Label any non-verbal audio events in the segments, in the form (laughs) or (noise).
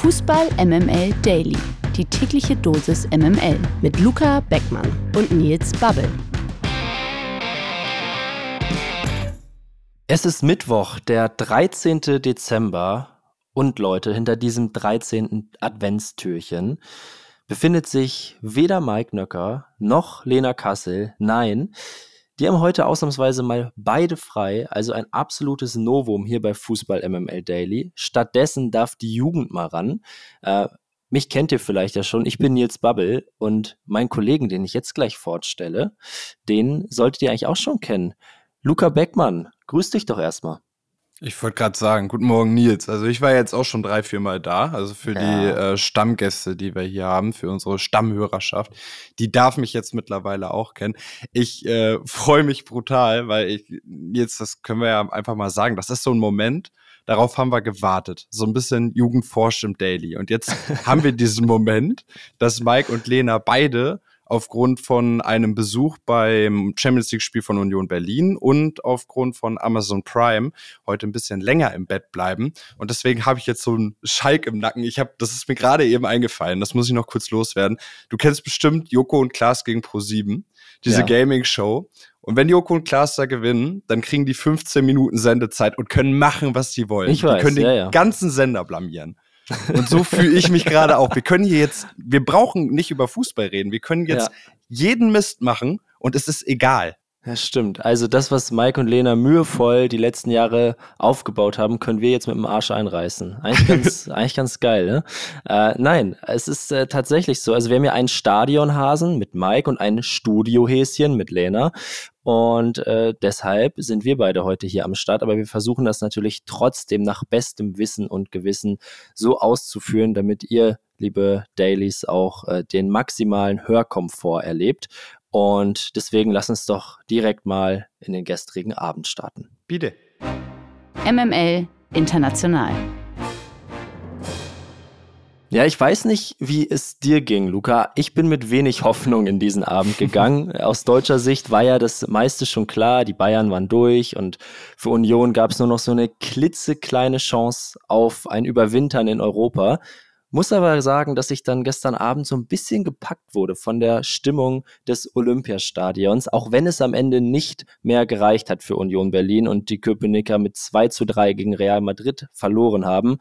Fußball MML Daily. Die tägliche Dosis MML mit Luca Beckmann und Nils Babbel. Es ist Mittwoch, der 13. Dezember. Und Leute, hinter diesem 13. Adventstürchen befindet sich weder Mike Nöcker noch Lena Kassel. Nein, die haben heute ausnahmsweise mal beide frei, also ein absolutes Novum hier bei Fußball MML Daily. Stattdessen darf die Jugend mal ran. Äh, mich kennt ihr vielleicht ja schon. Ich bin Nils Bubble und meinen Kollegen, den ich jetzt gleich fortstelle, den solltet ihr eigentlich auch schon kennen. Luca Beckmann, grüß dich doch erstmal. Ich wollte gerade sagen, guten Morgen Nils. Also ich war jetzt auch schon drei, vier Mal da. Also für ja. die äh, Stammgäste, die wir hier haben, für unsere Stammhörerschaft, die darf mich jetzt mittlerweile auch kennen. Ich äh, (laughs) freue mich brutal, weil ich jetzt, das können wir ja einfach mal sagen, das ist so ein Moment, darauf haben wir gewartet. So ein bisschen Jugendforscht im Daily. Und jetzt (laughs) haben wir diesen Moment, dass Mike und Lena beide aufgrund von einem Besuch beim Champions League-Spiel von Union Berlin und aufgrund von Amazon Prime heute ein bisschen länger im Bett bleiben. Und deswegen habe ich jetzt so einen Schalk im Nacken. Ich habe, das ist mir gerade eben eingefallen. Das muss ich noch kurz loswerden. Du kennst bestimmt Joko und Klaas gegen Pro7, diese ja. Gaming-Show. Und wenn Joko und Klaas da gewinnen, dann kriegen die 15 Minuten Sendezeit und können machen, was sie wollen. Ich weiß, die können ja, den ja. ganzen Sender blamieren. (laughs) Und so fühle ich mich gerade auch. Wir können hier jetzt, wir brauchen nicht über Fußball reden. Wir können jetzt ja. jeden Mist machen und es ist egal. Ja, stimmt. Also das, was Mike und Lena mühevoll die letzten Jahre aufgebaut haben, können wir jetzt mit dem Arsch einreißen. Eigentlich ganz, (laughs) eigentlich ganz geil, ne? Äh, nein, es ist äh, tatsächlich so. Also wir haben ja einen Stadionhasen mit Mike und ein Studiohäschen mit Lena. Und äh, deshalb sind wir beide heute hier am Start. Aber wir versuchen das natürlich trotzdem nach bestem Wissen und Gewissen so auszuführen, damit ihr, liebe Dailies, auch äh, den maximalen Hörkomfort erlebt. Und deswegen lass uns doch direkt mal in den gestrigen Abend starten. Bitte. MML International. Ja, ich weiß nicht, wie es dir ging, Luca. Ich bin mit wenig (laughs) Hoffnung in diesen Abend gegangen. (laughs) Aus deutscher Sicht war ja das meiste schon klar. Die Bayern waren durch und für Union gab es nur noch so eine klitzekleine Chance auf ein Überwintern in Europa. Muss aber sagen, dass ich dann gestern Abend so ein bisschen gepackt wurde von der Stimmung des Olympiastadions, auch wenn es am Ende nicht mehr gereicht hat für Union Berlin und die Köpenicker mit 2 zu 3 gegen Real Madrid verloren haben,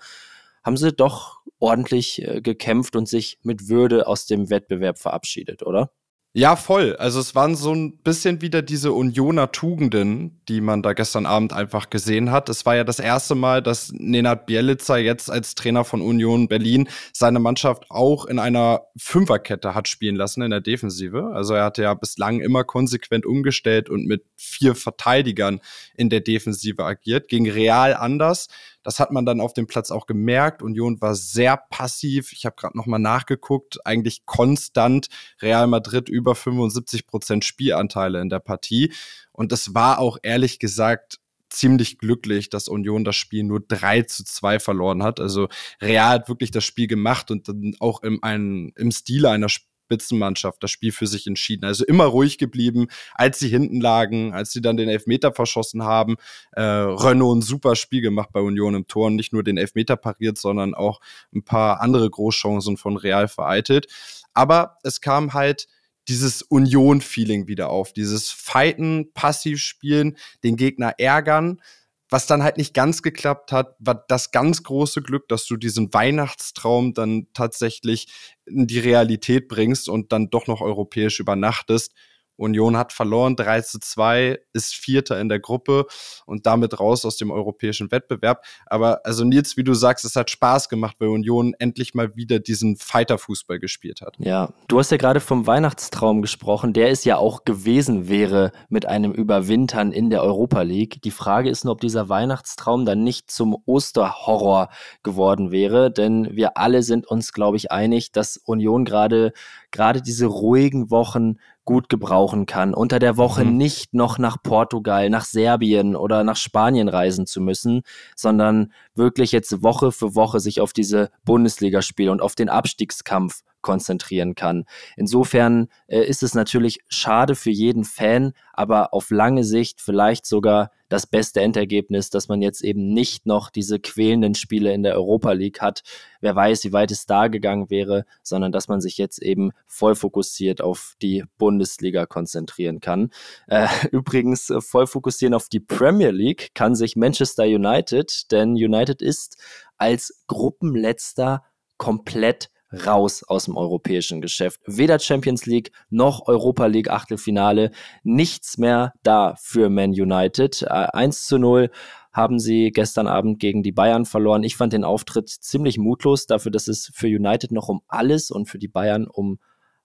haben sie doch ordentlich äh, gekämpft und sich mit Würde aus dem Wettbewerb verabschiedet, oder? Ja, voll. Also es waren so ein bisschen wieder diese Unioner Tugenden, die man da gestern Abend einfach gesehen hat. Es war ja das erste Mal, dass Nenad Bielica jetzt als Trainer von Union Berlin seine Mannschaft auch in einer Fünferkette hat spielen lassen in der Defensive. Also er hatte ja bislang immer konsequent umgestellt und mit vier Verteidigern in der Defensive agiert. Gegen Real anders. Das hat man dann auf dem Platz auch gemerkt. Union war sehr passiv. Ich habe gerade noch mal nachgeguckt. Eigentlich konstant Real Madrid über 75 Prozent Spielanteile in der Partie. Und es war auch ehrlich gesagt ziemlich glücklich, dass Union das Spiel nur 3 zu 2 verloren hat. Also Real hat wirklich das Spiel gemacht und dann auch im, ein, im Stile einer Spitzenmannschaft das Spiel für sich entschieden. Also immer ruhig geblieben, als sie hinten lagen, als sie dann den Elfmeter verschossen haben. Äh, Renault ein super Spiel gemacht bei Union im Tor und nicht nur den Elfmeter pariert, sondern auch ein paar andere Großchancen von Real vereitelt. Aber es kam halt dieses Union-Feeling wieder auf, dieses Fighten, passiv spielen, den Gegner ärgern. Was dann halt nicht ganz geklappt hat, war das ganz große Glück, dass du diesen Weihnachtstraum dann tatsächlich in die Realität bringst und dann doch noch europäisch übernachtest. Union hat verloren, 3 zu 2, ist Vierter in der Gruppe und damit raus aus dem europäischen Wettbewerb. Aber also Nils, wie du sagst, es hat Spaß gemacht, weil Union endlich mal wieder diesen Fighter-Fußball gespielt hat. Ja, du hast ja gerade vom Weihnachtstraum gesprochen, der es ja auch gewesen wäre mit einem Überwintern in der Europa League. Die Frage ist nur, ob dieser Weihnachtstraum dann nicht zum Osterhorror geworden wäre, denn wir alle sind uns, glaube ich, einig, dass Union gerade gerade diese ruhigen Wochen gut gebrauchen kann, unter der Woche mhm. nicht noch nach Portugal, nach Serbien oder nach Spanien reisen zu müssen, sondern wirklich jetzt Woche für Woche sich auf diese Bundesligaspiele und auf den Abstiegskampf konzentrieren kann. Insofern äh, ist es natürlich schade für jeden Fan, aber auf lange Sicht vielleicht sogar das beste Endergebnis, dass man jetzt eben nicht noch diese quälenden Spiele in der Europa League hat. Wer weiß, wie weit es da gegangen wäre, sondern dass man sich jetzt eben voll fokussiert auf die Bundesliga konzentrieren kann. Äh, (laughs) übrigens, äh, voll fokussieren auf die Premier League kann sich Manchester United, denn United ist als Gruppenletzter komplett raus aus dem europäischen Geschäft. Weder Champions League noch Europa League Achtelfinale. Nichts mehr da für Man United. Äh, 1 zu 0 haben sie gestern Abend gegen die Bayern verloren. Ich fand den Auftritt ziemlich mutlos dafür, dass es für United noch um alles und für die Bayern um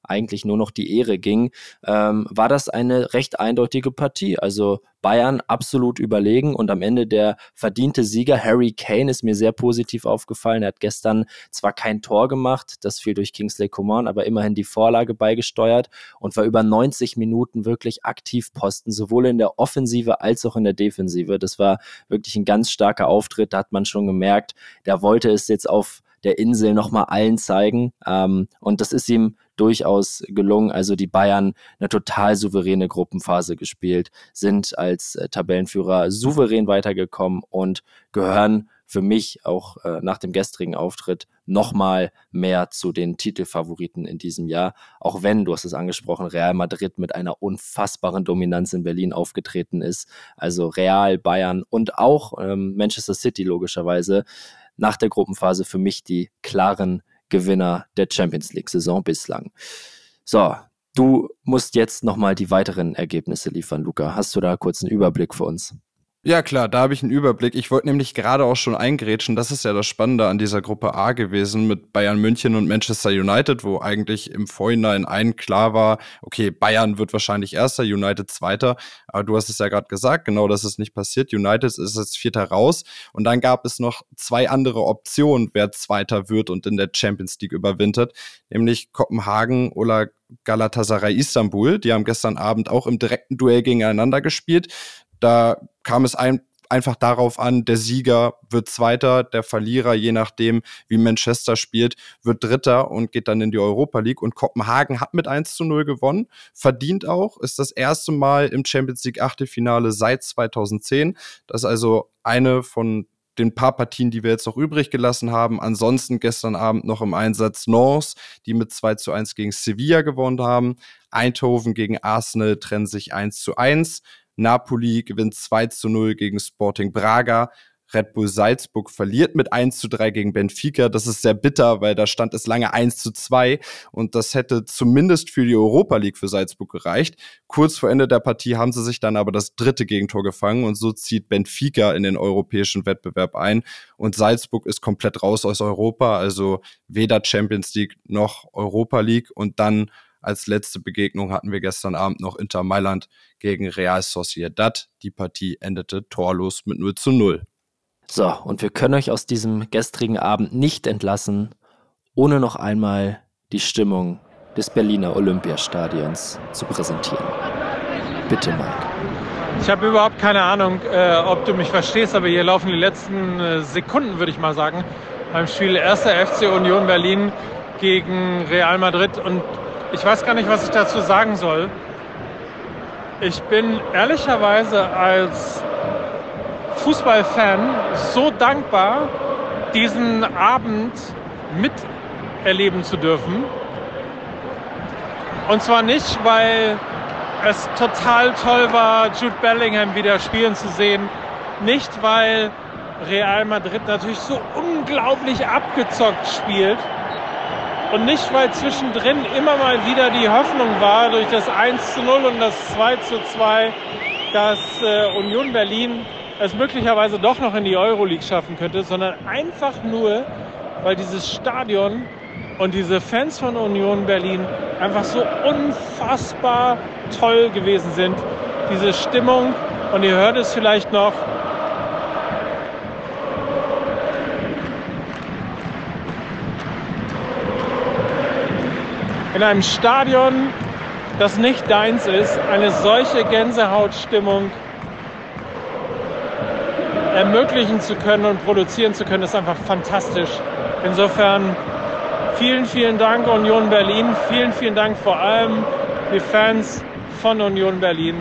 eigentlich nur noch die Ehre ging, ähm, war das eine recht eindeutige Partie. Also Bayern absolut überlegen und am Ende der verdiente Sieger Harry Kane ist mir sehr positiv aufgefallen. Er hat gestern zwar kein Tor gemacht, das fiel durch Kingsley Coman, aber immerhin die Vorlage beigesteuert und war über 90 Minuten wirklich aktiv posten, sowohl in der Offensive als auch in der Defensive. Das war wirklich ein ganz starker Auftritt. Da hat man schon gemerkt, der wollte es jetzt auf der Insel nochmal allen zeigen. Ähm, und das ist ihm durchaus gelungen. Also die Bayern eine total souveräne Gruppenphase gespielt, sind als äh, Tabellenführer souverän weitergekommen und gehören für mich auch äh, nach dem gestrigen Auftritt nochmal mehr zu den Titelfavoriten in diesem Jahr. Auch wenn, du hast es angesprochen, Real Madrid mit einer unfassbaren Dominanz in Berlin aufgetreten ist. Also Real, Bayern und auch ähm, Manchester City logischerweise nach der Gruppenphase für mich die klaren Gewinner der Champions League-Saison bislang. So, du musst jetzt nochmal die weiteren Ergebnisse liefern, Luca. Hast du da kurz einen Überblick für uns? Ja, klar, da habe ich einen Überblick. Ich wollte nämlich gerade auch schon eingrätschen. Das ist ja das Spannende an dieser Gruppe A gewesen mit Bayern München und Manchester United, wo eigentlich im Vorhinein allen klar war, okay, Bayern wird wahrscheinlich Erster, United Zweiter. Aber du hast es ja gerade gesagt, genau das ist nicht passiert. United ist jetzt Vierter raus. Und dann gab es noch zwei andere Optionen, wer Zweiter wird und in der Champions League überwintert, nämlich Kopenhagen oder Galatasaray Istanbul. Die haben gestern Abend auch im direkten Duell gegeneinander gespielt. Da kam es ein, einfach darauf an, der Sieger wird Zweiter, der Verlierer, je nachdem, wie Manchester spielt, wird Dritter und geht dann in die Europa League. Und Kopenhagen hat mit 1 zu 0 gewonnen, verdient auch, ist das erste Mal im Champions League Achtelfinale seit 2010. Das ist also eine von den paar Partien, die wir jetzt noch übrig gelassen haben. Ansonsten gestern Abend noch im Einsatz Nors, die mit 2 zu 1 gegen Sevilla gewonnen haben. Eindhoven gegen Arsenal trennen sich 1 zu 1. Napoli gewinnt 2 zu 0 gegen Sporting Braga. Red Bull Salzburg verliert mit 1 zu 3 gegen Benfica. Das ist sehr bitter, weil da stand es lange 1 zu 2 und das hätte zumindest für die Europa League für Salzburg gereicht. Kurz vor Ende der Partie haben sie sich dann aber das dritte Gegentor gefangen und so zieht Benfica in den europäischen Wettbewerb ein und Salzburg ist komplett raus aus Europa, also weder Champions League noch Europa League und dann als letzte Begegnung hatten wir gestern Abend noch Inter Mailand gegen Real Sociedad. Die Partie endete torlos mit 0 zu 0. So, und wir können euch aus diesem gestrigen Abend nicht entlassen, ohne noch einmal die Stimmung des Berliner Olympiastadions zu präsentieren. Bitte, Mike. Ich habe überhaupt keine Ahnung, äh, ob du mich verstehst, aber hier laufen die letzten äh, Sekunden, würde ich mal sagen, beim Spiel 1. FC Union Berlin gegen Real Madrid und ich weiß gar nicht, was ich dazu sagen soll. Ich bin ehrlicherweise als Fußballfan so dankbar, diesen Abend miterleben zu dürfen. Und zwar nicht, weil es total toll war, Jude Bellingham wieder spielen zu sehen. Nicht, weil Real Madrid natürlich so unglaublich abgezockt spielt, und nicht, weil zwischendrin immer mal wieder die Hoffnung war, durch das 1 zu 0 und das 2 zu 2, dass äh, Union Berlin es möglicherweise doch noch in die Euroleague schaffen könnte, sondern einfach nur, weil dieses Stadion und diese Fans von Union Berlin einfach so unfassbar toll gewesen sind. Diese Stimmung, und ihr hört es vielleicht noch, in einem Stadion, das nicht deins ist, eine solche Gänsehautstimmung ermöglichen zu können und produzieren zu können, ist einfach fantastisch. Insofern Vielen, vielen Dank Union Berlin. Vielen, vielen Dank vor allem die Fans von Union Berlin.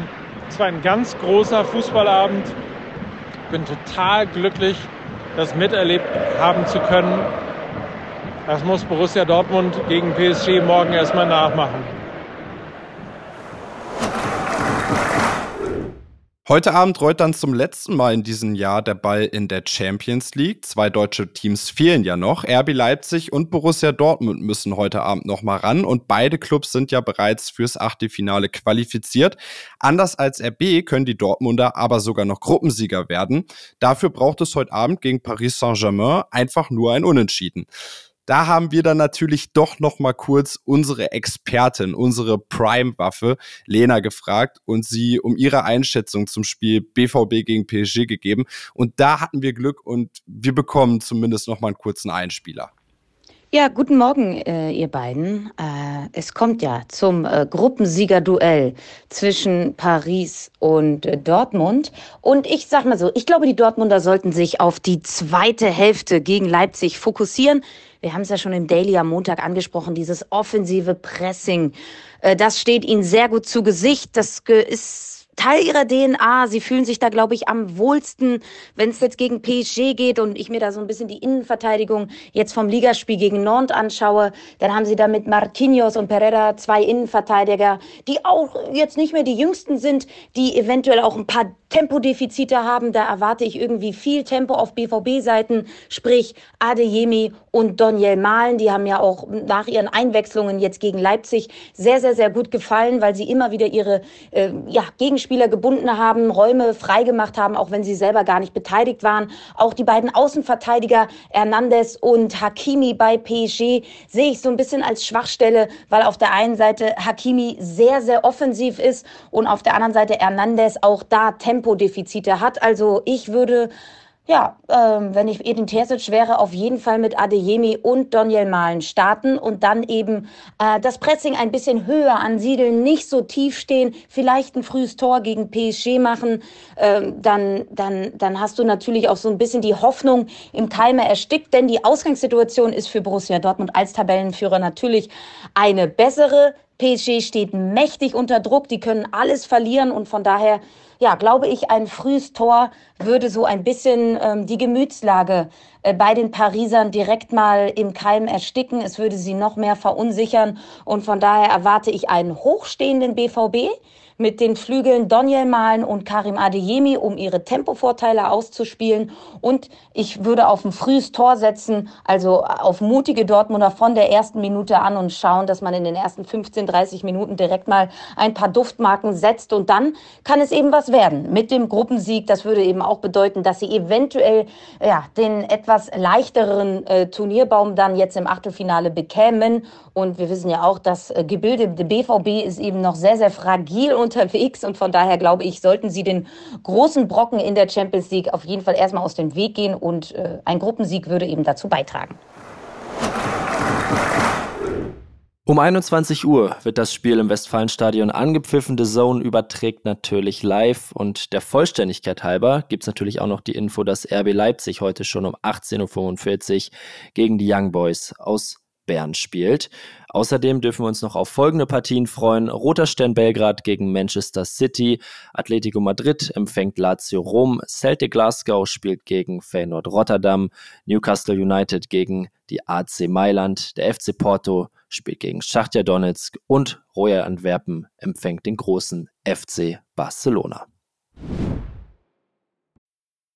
Es war ein ganz großer Fußballabend. Ich bin total glücklich, das miterlebt haben zu können. Das muss Borussia Dortmund gegen PSG morgen erstmal nachmachen. Heute Abend rollt dann zum letzten Mal in diesem Jahr der Ball in der Champions League. Zwei deutsche Teams fehlen ja noch. RB Leipzig und Borussia Dortmund müssen heute Abend noch mal ran und beide Clubs sind ja bereits fürs Achtelfinale qualifiziert. Anders als RB können die Dortmunder aber sogar noch Gruppensieger werden. Dafür braucht es heute Abend gegen Paris Saint-Germain einfach nur ein Unentschieden. Da haben wir dann natürlich doch noch mal kurz unsere Expertin, unsere Prime-Waffe Lena gefragt und sie um ihre Einschätzung zum Spiel BVB gegen PSG gegeben. Und da hatten wir Glück und wir bekommen zumindest noch mal einen kurzen Einspieler. Ja, guten Morgen, äh, ihr beiden. Äh, es kommt ja zum äh, Gruppensiegerduell zwischen Paris und äh, Dortmund. Und ich sag mal so, ich glaube, die Dortmunder sollten sich auf die zweite Hälfte gegen Leipzig fokussieren. Wir haben es ja schon im Daily am Montag angesprochen, dieses offensive Pressing. Äh, das steht ihnen sehr gut zu Gesicht. Das ist Teil ihrer DNA. Sie fühlen sich da, glaube ich, am wohlsten, wenn es jetzt gegen PSG geht und ich mir da so ein bisschen die Innenverteidigung jetzt vom Ligaspiel gegen Nantes anschaue. Dann haben sie da mit Marquinhos und Pereira zwei Innenverteidiger, die auch jetzt nicht mehr die jüngsten sind, die eventuell auch ein paar Tempodefizite haben. Da erwarte ich irgendwie viel Tempo auf BVB-Seiten, sprich Adeyemi und Daniel Mahlen. Die haben ja auch nach ihren Einwechslungen jetzt gegen Leipzig sehr, sehr, sehr gut gefallen, weil sie immer wieder ihre äh, ja, Gegenspieler gebunden haben, Räume freigemacht haben, auch wenn sie selber gar nicht beteiligt waren. Auch die beiden Außenverteidiger Hernandez und Hakimi bei PSG sehe ich so ein bisschen als Schwachstelle, weil auf der einen Seite Hakimi sehr, sehr offensiv ist und auf der anderen Seite Hernandez auch da Tempo Tempodefizite hat. Also ich würde ja, ähm, wenn ich Edin Terzic wäre, auf jeden Fall mit Adeyemi und Daniel Mahlen starten und dann eben äh, das Pressing ein bisschen höher ansiedeln, nicht so tief stehen, vielleicht ein frühes Tor gegen PSG machen, ähm, dann, dann, dann hast du natürlich auch so ein bisschen die Hoffnung im Keime erstickt, denn die Ausgangssituation ist für Borussia Dortmund als Tabellenführer natürlich eine bessere. PSG steht mächtig unter Druck, die können alles verlieren und von daher ja, glaube ich, ein frühes Tor würde so ein bisschen ähm, die Gemütslage äh, bei den Parisern direkt mal im Keim ersticken. Es würde sie noch mehr verunsichern. Und von daher erwarte ich einen hochstehenden BVB mit den Flügeln Daniel Malen und Karim Adeyemi, um ihre Tempovorteile auszuspielen. Und ich würde auf ein frühes Tor setzen, also auf mutige Dortmunder von der ersten Minute an und schauen, dass man in den ersten 15, 30 Minuten direkt mal ein paar Duftmarken setzt. Und dann kann es eben was werden mit dem Gruppensieg. Das würde eben auch bedeuten, dass sie eventuell ja, den etwas leichteren äh, Turnierbaum dann jetzt im Achtelfinale bekämen. Und wir wissen ja auch, das äh, Gebilde der BVB ist eben noch sehr, sehr fragil unterwegs und von daher glaube ich, sollten sie den großen Brocken in der Champions League auf jeden Fall erstmal aus dem Weg gehen und äh, ein Gruppensieg würde eben dazu beitragen. Um 21 Uhr wird das Spiel im Westfalenstadion angepfiffen. The Zone überträgt natürlich live und der Vollständigkeit halber gibt es natürlich auch noch die Info, dass RB Leipzig heute schon um 18.45 Uhr gegen die Young Boys aus Bern spielt. Außerdem dürfen wir uns noch auf folgende Partien freuen. Roter Stern Belgrad gegen Manchester City, Atletico Madrid empfängt Lazio Rom, Celtic Glasgow spielt gegen Feyenoord Rotterdam, Newcastle United gegen die AC Mailand, der FC Porto spielt gegen Schachtja Donetsk und Royal Antwerpen empfängt den großen FC Barcelona.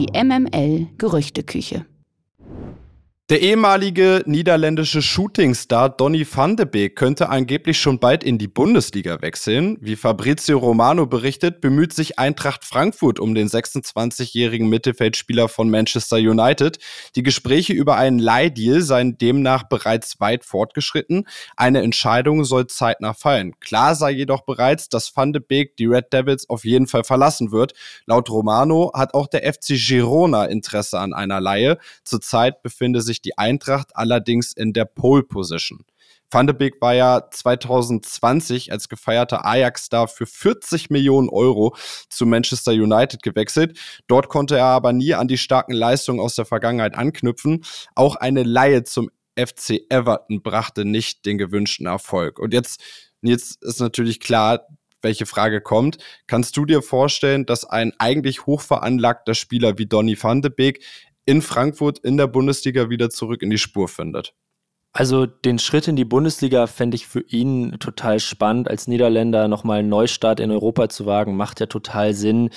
Die MML Gerüchteküche. Der ehemalige niederländische Shootingstar Donny van de Beek könnte angeblich schon bald in die Bundesliga wechseln. Wie Fabrizio Romano berichtet, bemüht sich Eintracht Frankfurt um den 26-jährigen Mittelfeldspieler von Manchester United. Die Gespräche über einen Leihdeal seien demnach bereits weit fortgeschritten. Eine Entscheidung soll zeitnah fallen. Klar sei jedoch bereits, dass van de Beek die Red Devils auf jeden Fall verlassen wird. Laut Romano hat auch der FC Girona Interesse an einer Leihe. Zurzeit befinde sich die Eintracht allerdings in der Pole Position. Van de Beek war ja 2020 als gefeierter Ajax-Star für 40 Millionen Euro zu Manchester United gewechselt. Dort konnte er aber nie an die starken Leistungen aus der Vergangenheit anknüpfen. Auch eine Laie zum FC Everton brachte nicht den gewünschten Erfolg. Und jetzt, jetzt ist natürlich klar, welche Frage kommt. Kannst du dir vorstellen, dass ein eigentlich hochveranlagter Spieler wie Donny van de Beek in Frankfurt in der Bundesliga wieder zurück in die Spur findet. Also den Schritt in die Bundesliga fände ich für ihn total spannend, als Niederländer nochmal einen Neustart in Europa zu wagen, macht ja total Sinn.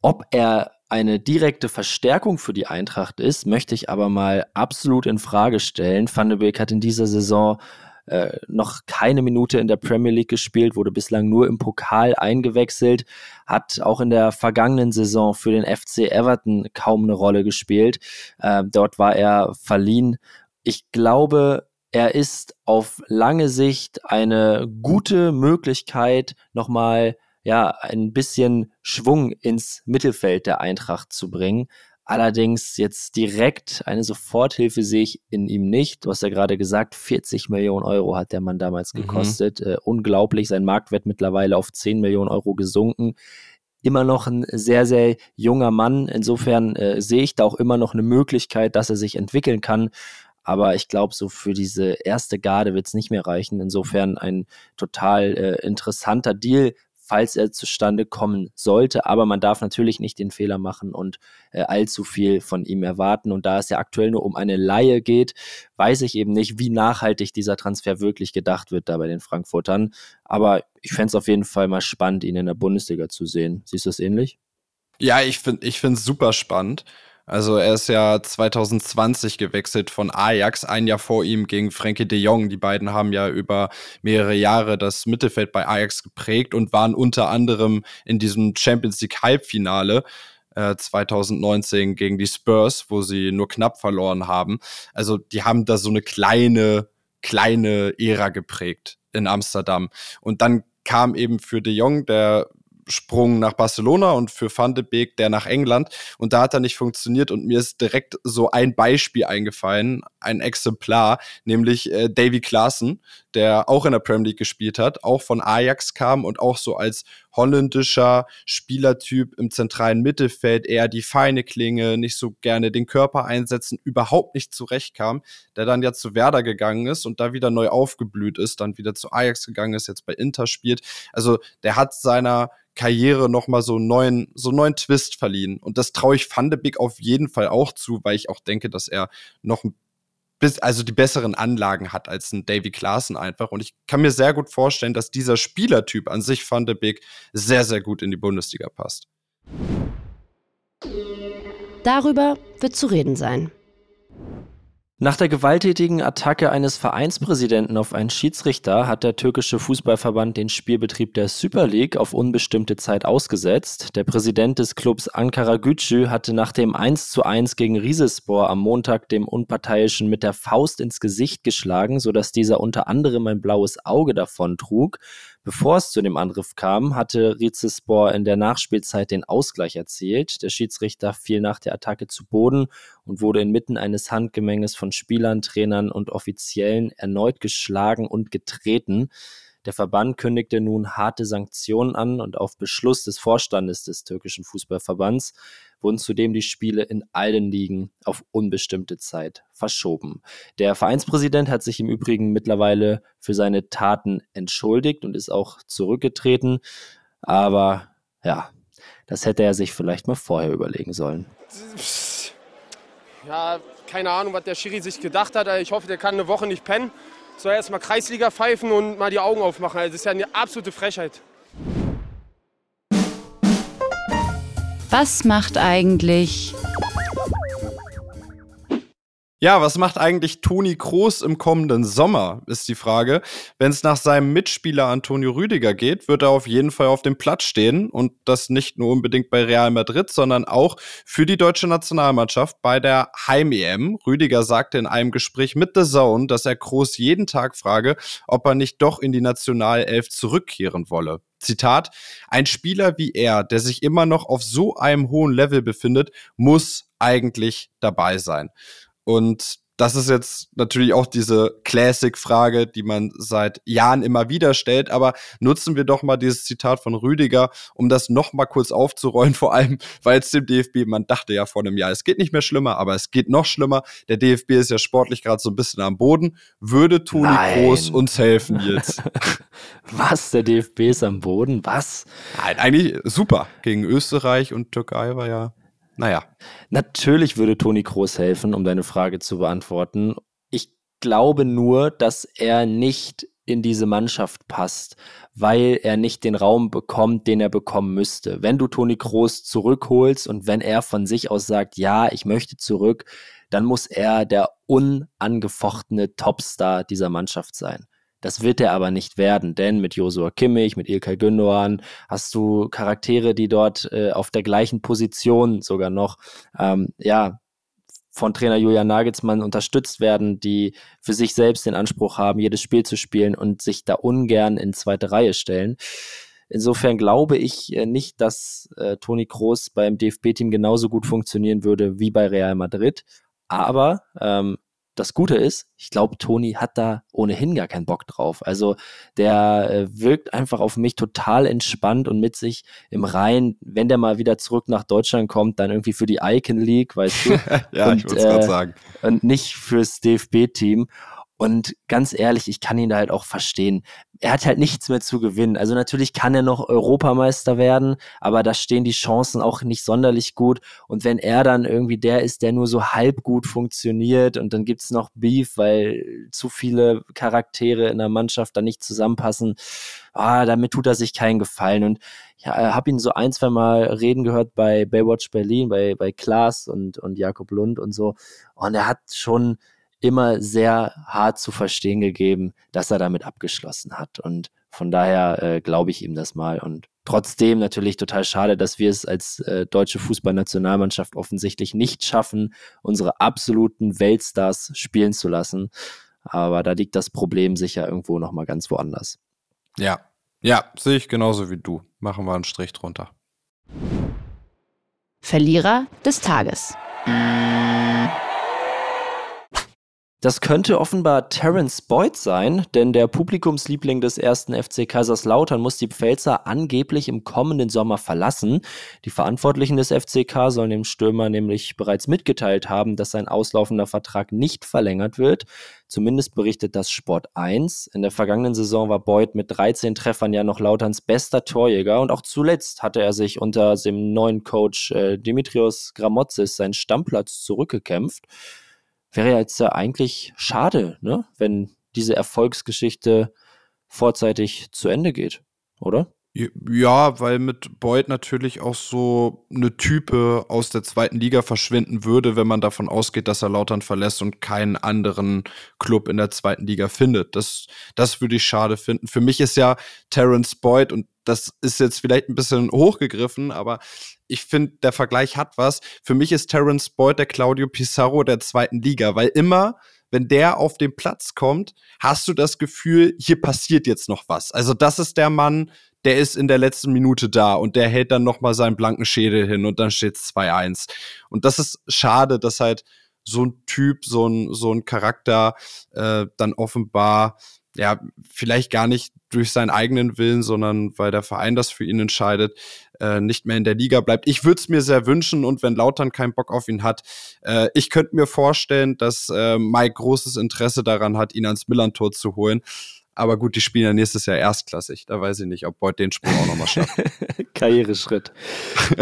Ob er eine direkte Verstärkung für die Eintracht ist, möchte ich aber mal absolut in Frage stellen. Van de Beek hat in dieser Saison äh, noch keine Minute in der Premier League gespielt, wurde bislang nur im Pokal eingewechselt, hat auch in der vergangenen Saison für den FC Everton kaum eine Rolle gespielt. Äh, dort war er verliehen. Ich glaube, er ist auf lange Sicht eine gute Möglichkeit, nochmal ja, ein bisschen Schwung ins Mittelfeld der Eintracht zu bringen. Allerdings jetzt direkt eine Soforthilfe sehe ich in ihm nicht. Du hast ja gerade gesagt, 40 Millionen Euro hat der Mann damals mhm. gekostet. Mhm. Äh, unglaublich, sein Marktwert mittlerweile auf 10 Millionen Euro gesunken. Immer noch ein sehr, sehr junger Mann. Insofern äh, sehe ich da auch immer noch eine Möglichkeit, dass er sich entwickeln kann. Aber ich glaube, so für diese erste Garde wird es nicht mehr reichen. Insofern ein total äh, interessanter Deal falls er zustande kommen sollte. Aber man darf natürlich nicht den Fehler machen und äh, allzu viel von ihm erwarten. Und da es ja aktuell nur um eine Laie geht, weiß ich eben nicht, wie nachhaltig dieser Transfer wirklich gedacht wird da bei den Frankfurtern. Aber ich fände es auf jeden Fall mal spannend, ihn in der Bundesliga zu sehen. Siehst du es ähnlich? Ja, ich finde ich es super spannend. Also er ist ja 2020 gewechselt von Ajax, ein Jahr vor ihm gegen Frenkie de Jong. Die beiden haben ja über mehrere Jahre das Mittelfeld bei Ajax geprägt und waren unter anderem in diesem Champions League Halbfinale äh, 2019 gegen die Spurs, wo sie nur knapp verloren haben. Also die haben da so eine kleine, kleine Ära geprägt in Amsterdam. Und dann kam eben für de Jong der Sprung nach Barcelona und für Van de Beek der nach England. Und da hat er nicht funktioniert und mir ist direkt so ein Beispiel eingefallen, ein Exemplar, nämlich äh, Davy Klaassen, der auch in der Premier League gespielt hat, auch von Ajax kam und auch so als holländischer Spielertyp im zentralen Mittelfeld eher die feine Klinge, nicht so gerne den Körper einsetzen, überhaupt nicht zurechtkam, der dann ja zu Werder gegangen ist und da wieder neu aufgeblüht ist, dann wieder zu Ajax gegangen ist, jetzt bei Inter spielt. Also der hat seiner Karriere nochmal so einen neuen, so einen neuen Twist verliehen. Und das traue ich Van de Beek auf jeden Fall auch zu, weil ich auch denke, dass er noch ein bis, also die besseren Anlagen hat als ein Davy Klaassen einfach. Und ich kann mir sehr gut vorstellen, dass dieser Spielertyp an sich Van de Beek sehr, sehr gut in die Bundesliga passt. Darüber wird zu reden sein. Nach der gewalttätigen Attacke eines Vereinspräsidenten auf einen Schiedsrichter hat der türkische Fußballverband den Spielbetrieb der Super League auf unbestimmte Zeit ausgesetzt. Der Präsident des Clubs Ankara Gücü hatte nach dem 1:1 gegen Rizespor am Montag dem Unparteiischen mit der Faust ins Gesicht geschlagen, sodass dieser unter anderem ein blaues Auge davon trug. Bevor es zu dem Angriff kam, hatte Rizespor in der Nachspielzeit den Ausgleich erzielt. Der Schiedsrichter fiel nach der Attacke zu Boden und wurde inmitten eines Handgemenges von Spielern, Trainern und Offiziellen erneut geschlagen und getreten. Der Verband kündigte nun harte Sanktionen an und auf Beschluss des Vorstandes des türkischen Fußballverbands wurden zudem die Spiele in allen Ligen auf unbestimmte Zeit verschoben. Der Vereinspräsident hat sich im Übrigen mittlerweile für seine Taten entschuldigt und ist auch zurückgetreten. Aber ja, das hätte er sich vielleicht mal vorher überlegen sollen. Ja, keine Ahnung, was der Schiri sich gedacht hat. Ich hoffe, der kann eine Woche nicht pennen soll erst mal Kreisliga pfeifen und mal die Augen aufmachen. Also das ist ja eine absolute Frechheit. Was macht eigentlich Ja, was macht eigentlich Toni Kroos im kommenden Sommer, ist die Frage. Wenn es nach seinem Mitspieler Antonio Rüdiger geht, wird er auf jeden Fall auf dem Platz stehen und das nicht nur unbedingt bei Real Madrid, sondern auch für die deutsche Nationalmannschaft bei der Heim-EM. Rüdiger sagte in einem Gespräch mit The Zone, dass er Kroos jeden Tag frage, ob er nicht doch in die Nationalelf zurückkehren wolle. Zitat, ein Spieler wie er, der sich immer noch auf so einem hohen Level befindet, muss eigentlich dabei sein. Und das ist jetzt natürlich auch diese Classic-Frage, die man seit Jahren immer wieder stellt. Aber nutzen wir doch mal dieses Zitat von Rüdiger, um das noch mal kurz aufzurollen. (laughs) Vor allem, weil es dem DFB, man dachte ja vor einem Jahr, es geht nicht mehr schlimmer, aber es geht noch schlimmer. Der DFB ist ja sportlich gerade so ein bisschen am Boden. Würde Toni Groß uns helfen jetzt? (laughs) Was? Der DFB ist am Boden? Was? Nein, eigentlich super. Gegen Österreich und Türkei war ja naja. Natürlich würde Toni Kroos helfen, um deine Frage zu beantworten. Ich glaube nur, dass er nicht in diese Mannschaft passt, weil er nicht den Raum bekommt, den er bekommen müsste. Wenn du Toni Kroos zurückholst und wenn er von sich aus sagt, ja, ich möchte zurück, dann muss er der unangefochtene Topstar dieser Mannschaft sein. Das wird er aber nicht werden, denn mit Josua Kimmich, mit Ilkay Gündoğan hast du Charaktere, die dort äh, auf der gleichen Position sogar noch, ähm, ja, von Trainer Julian Nagelsmann unterstützt werden, die für sich selbst den Anspruch haben, jedes Spiel zu spielen und sich da ungern in zweite Reihe stellen. Insofern glaube ich äh, nicht, dass äh, Toni Kroos beim DFB-Team genauso gut funktionieren würde wie bei Real Madrid. Aber ähm, das Gute ist, ich glaube, Toni hat da ohnehin gar keinen Bock drauf. Also der äh, wirkt einfach auf mich total entspannt und mit sich im Rein, wenn der mal wieder zurück nach Deutschland kommt, dann irgendwie für die Icon League, weißt du? (laughs) ja, und, ich wollte es gerade äh, sagen. Und nicht fürs DFB-Team. Und ganz ehrlich, ich kann ihn da halt auch verstehen. Er hat halt nichts mehr zu gewinnen. Also natürlich kann er noch Europameister werden, aber da stehen die Chancen auch nicht sonderlich gut. Und wenn er dann irgendwie der ist, der nur so halb gut funktioniert und dann gibt's noch Beef, weil zu viele Charaktere in der Mannschaft da nicht zusammenpassen, ah, damit tut er sich keinen Gefallen. Und ich habe ihn so ein, zwei Mal reden gehört bei Baywatch Berlin, bei, bei Klaas und, und Jakob Lund und so. Und er hat schon immer sehr hart zu verstehen gegeben, dass er damit abgeschlossen hat. Und von daher äh, glaube ich ihm das mal. Und trotzdem natürlich total schade, dass wir es als äh, deutsche Fußballnationalmannschaft offensichtlich nicht schaffen, unsere absoluten Weltstars spielen zu lassen. Aber da liegt das Problem sicher irgendwo nochmal ganz woanders. Ja, ja, sehe ich genauso wie du. Machen wir einen Strich drunter. Verlierer des Tages. Das könnte offenbar Terence Boyd sein, denn der Publikumsliebling des ersten FC Kaiserslautern muss die Pfälzer angeblich im kommenden Sommer verlassen. Die Verantwortlichen des FCK sollen dem Stürmer nämlich bereits mitgeteilt haben, dass sein auslaufender Vertrag nicht verlängert wird. Zumindest berichtet das Sport 1. In der vergangenen Saison war Boyd mit 13 Treffern ja noch Lauterns bester Torjäger und auch zuletzt hatte er sich unter dem neuen Coach äh, Dimitrios Gramotzis seinen Stammplatz zurückgekämpft wäre jetzt ja eigentlich schade, ne? wenn diese Erfolgsgeschichte vorzeitig zu Ende geht, oder? Ja, weil mit Boyd natürlich auch so eine Type aus der zweiten Liga verschwinden würde, wenn man davon ausgeht, dass er Lautern verlässt und keinen anderen Club in der zweiten Liga findet. Das, das würde ich schade finden. Für mich ist ja Terence Boyd, und das ist jetzt vielleicht ein bisschen hochgegriffen, aber ich finde, der Vergleich hat was. Für mich ist Terence Boyd der Claudio Pizarro der zweiten Liga, weil immer wenn der auf den Platz kommt, hast du das Gefühl, hier passiert jetzt noch was. Also das ist der Mann, der ist in der letzten Minute da und der hält dann noch mal seinen blanken Schädel hin und dann steht es 2-1. Und das ist schade, dass halt so ein Typ, so ein, so ein Charakter äh, dann offenbar ja, vielleicht gar nicht durch seinen eigenen Willen, sondern weil der Verein das für ihn entscheidet, äh, nicht mehr in der Liga bleibt. Ich würde es mir sehr wünschen und wenn Lautern keinen Bock auf ihn hat, äh, ich könnte mir vorstellen, dass äh, Mike großes Interesse daran hat, ihn ans Millantor zu holen. Aber gut, die spielen ja nächstes Jahr erstklassig. Da weiß ich nicht, ob Boyd den Sprung auch nochmal schafft. (laughs) Karriereschritt.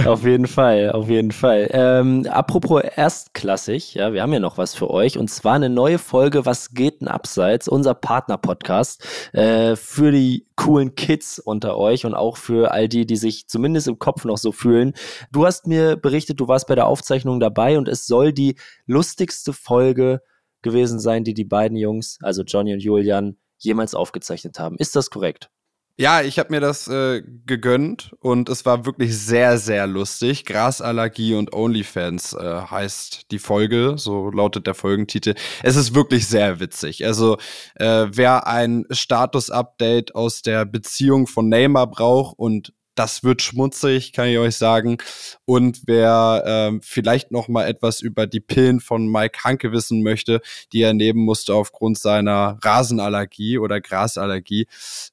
auf jeden Fall, auf jeden Fall. Ähm, apropos erstklassig, ja, wir haben ja noch was für euch. Und zwar eine neue Folge Was geht denn abseits? Unser Partner-Podcast äh, für die coolen Kids unter euch und auch für all die, die sich zumindest im Kopf noch so fühlen. Du hast mir berichtet, du warst bei der Aufzeichnung dabei und es soll die lustigste Folge gewesen sein, die die beiden Jungs, also Johnny und Julian, jemals aufgezeichnet haben. Ist das korrekt? Ja, ich habe mir das äh, gegönnt und es war wirklich sehr, sehr lustig. Grasallergie und OnlyFans äh, heißt die Folge, so lautet der Folgentitel. Es ist wirklich sehr witzig. Also äh, wer ein Status-Update aus der Beziehung von Neymar braucht und das wird schmutzig, kann ich euch sagen. Und wer ähm, vielleicht noch mal etwas über die Pillen von Mike Hanke wissen möchte, die er nehmen musste aufgrund seiner Rasenallergie oder Grasallergie,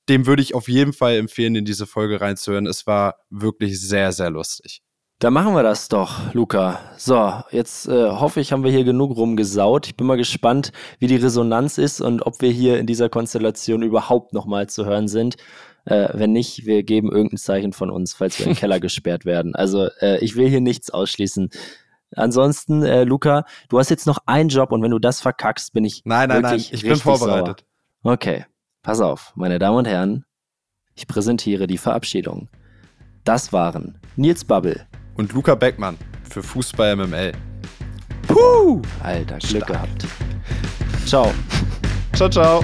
dem würde ich auf jeden Fall empfehlen, in diese Folge reinzuhören. Es war wirklich sehr, sehr lustig. Da machen wir das doch, Luca. So, jetzt äh, hoffe ich, haben wir hier genug rumgesaut. Ich bin mal gespannt, wie die Resonanz ist und ob wir hier in dieser Konstellation überhaupt noch mal zu hören sind. Äh, wenn nicht, wir geben irgendein Zeichen von uns, falls wir im (laughs) Keller gesperrt werden. Also äh, ich will hier nichts ausschließen. Ansonsten, äh, Luca, du hast jetzt noch einen Job und wenn du das verkackst, bin ich. Nein, nein, nein, ich bin vorbereitet. Sauer. Okay, pass auf, meine Damen und Herren, ich präsentiere die Verabschiedung. Das waren Nils Babbel und Luca Beckmann für Fußball MML. Puh, Alter, Glück Stark. gehabt. Ciao. Ciao, ciao.